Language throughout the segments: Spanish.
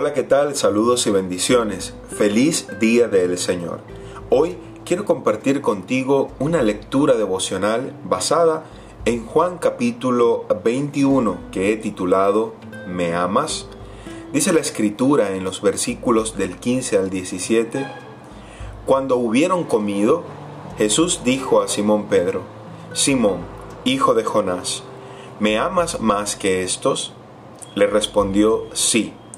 Hola, ¿qué tal? Saludos y bendiciones. Feliz día del Señor. Hoy quiero compartir contigo una lectura devocional basada en Juan capítulo 21 que he titulado ¿Me amas? Dice la escritura en los versículos del 15 al 17, Cuando hubieron comido, Jesús dijo a Simón Pedro, Simón, hijo de Jonás, ¿me amas más que estos? Le respondió, sí,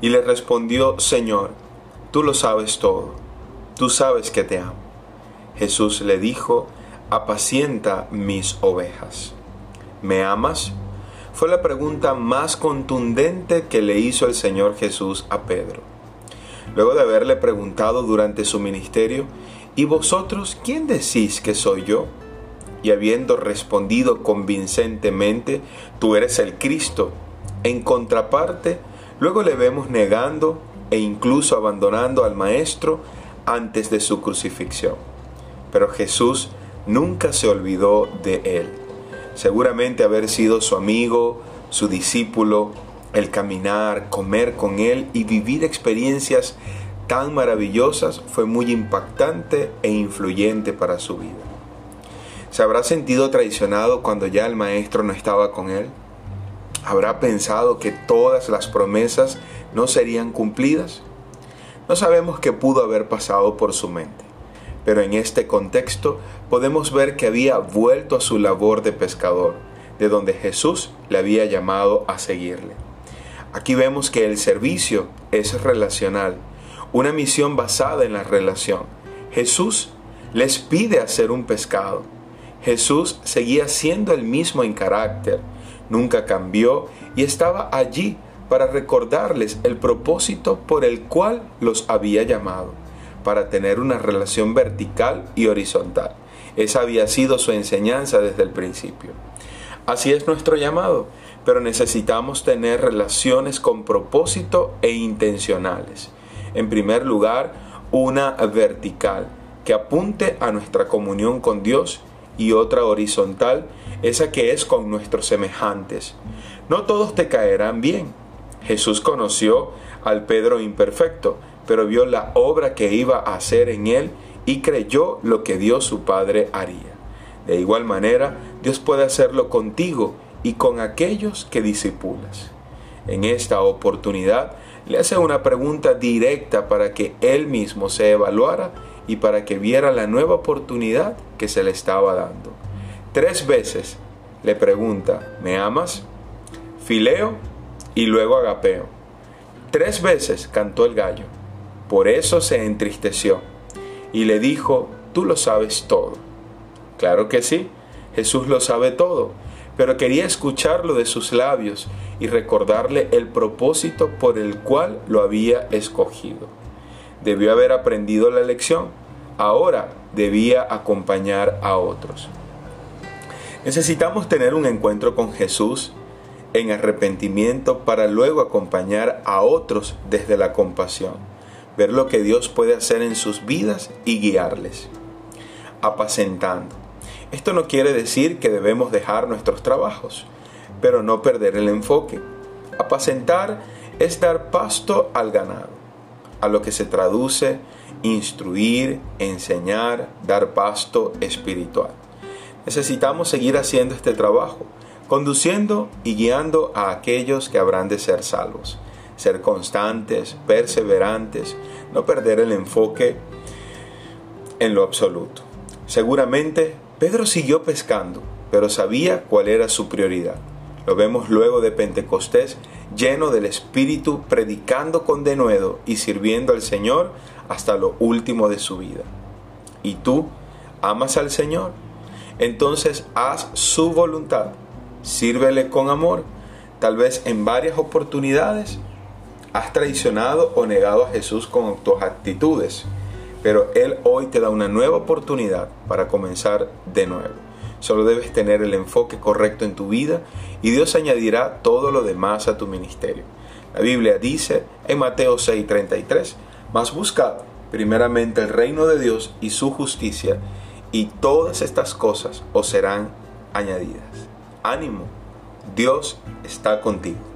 Y le respondió, Señor, tú lo sabes todo, tú sabes que te amo. Jesús le dijo, apacienta mis ovejas. ¿Me amas? Fue la pregunta más contundente que le hizo el Señor Jesús a Pedro. Luego de haberle preguntado durante su ministerio, ¿y vosotros quién decís que soy yo? Y habiendo respondido convincentemente, tú eres el Cristo. En contraparte, luego le vemos negando e incluso abandonando al Maestro antes de su crucifixión. Pero Jesús nunca se olvidó de él. Seguramente haber sido su amigo, su discípulo, el caminar, comer con él y vivir experiencias tan maravillosas fue muy impactante e influyente para su vida. ¿Se habrá sentido traicionado cuando ya el maestro no estaba con él? ¿Habrá pensado que todas las promesas no serían cumplidas? No sabemos qué pudo haber pasado por su mente pero en este contexto podemos ver que había vuelto a su labor de pescador, de donde Jesús le había llamado a seguirle. Aquí vemos que el servicio es relacional, una misión basada en la relación. Jesús les pide hacer un pescado. Jesús seguía siendo el mismo en carácter, nunca cambió y estaba allí para recordarles el propósito por el cual los había llamado para tener una relación vertical y horizontal. Esa había sido su enseñanza desde el principio. Así es nuestro llamado, pero necesitamos tener relaciones con propósito e intencionales. En primer lugar, una vertical que apunte a nuestra comunión con Dios y otra horizontal, esa que es con nuestros semejantes. No todos te caerán bien. Jesús conoció al Pedro imperfecto, pero vio la obra que iba a hacer en él y creyó lo que Dios su Padre haría. De igual manera, Dios puede hacerlo contigo y con aquellos que disipulas. En esta oportunidad, le hace una pregunta directa para que él mismo se evaluara y para que viera la nueva oportunidad que se le estaba dando. Tres veces le pregunta, ¿me amas? Fileo y luego agapeo. Tres veces cantó el gallo. Por eso se entristeció y le dijo, tú lo sabes todo. Claro que sí, Jesús lo sabe todo, pero quería escucharlo de sus labios y recordarle el propósito por el cual lo había escogido. Debió haber aprendido la lección, ahora debía acompañar a otros. Necesitamos tener un encuentro con Jesús en arrepentimiento para luego acompañar a otros desde la compasión ver lo que Dios puede hacer en sus vidas y guiarles. Apacentando. Esto no quiere decir que debemos dejar nuestros trabajos, pero no perder el enfoque. Apacentar es dar pasto al ganado, a lo que se traduce instruir, enseñar, dar pasto espiritual. Necesitamos seguir haciendo este trabajo, conduciendo y guiando a aquellos que habrán de ser salvos ser constantes, perseverantes, no perder el enfoque en lo absoluto. Seguramente Pedro siguió pescando, pero sabía cuál era su prioridad. Lo vemos luego de Pentecostés, lleno del Espíritu, predicando con denuedo y sirviendo al Señor hasta lo último de su vida. ¿Y tú amas al Señor? Entonces haz su voluntad, sírvele con amor, tal vez en varias oportunidades has traicionado o negado a Jesús con tus actitudes, pero Él hoy te da una nueva oportunidad para comenzar de nuevo. Solo debes tener el enfoque correcto en tu vida y Dios añadirá todo lo demás a tu ministerio. La Biblia dice en Mateo 6:33, mas buscad primeramente el reino de Dios y su justicia, y todas estas cosas os serán añadidas. Ánimo, Dios está contigo.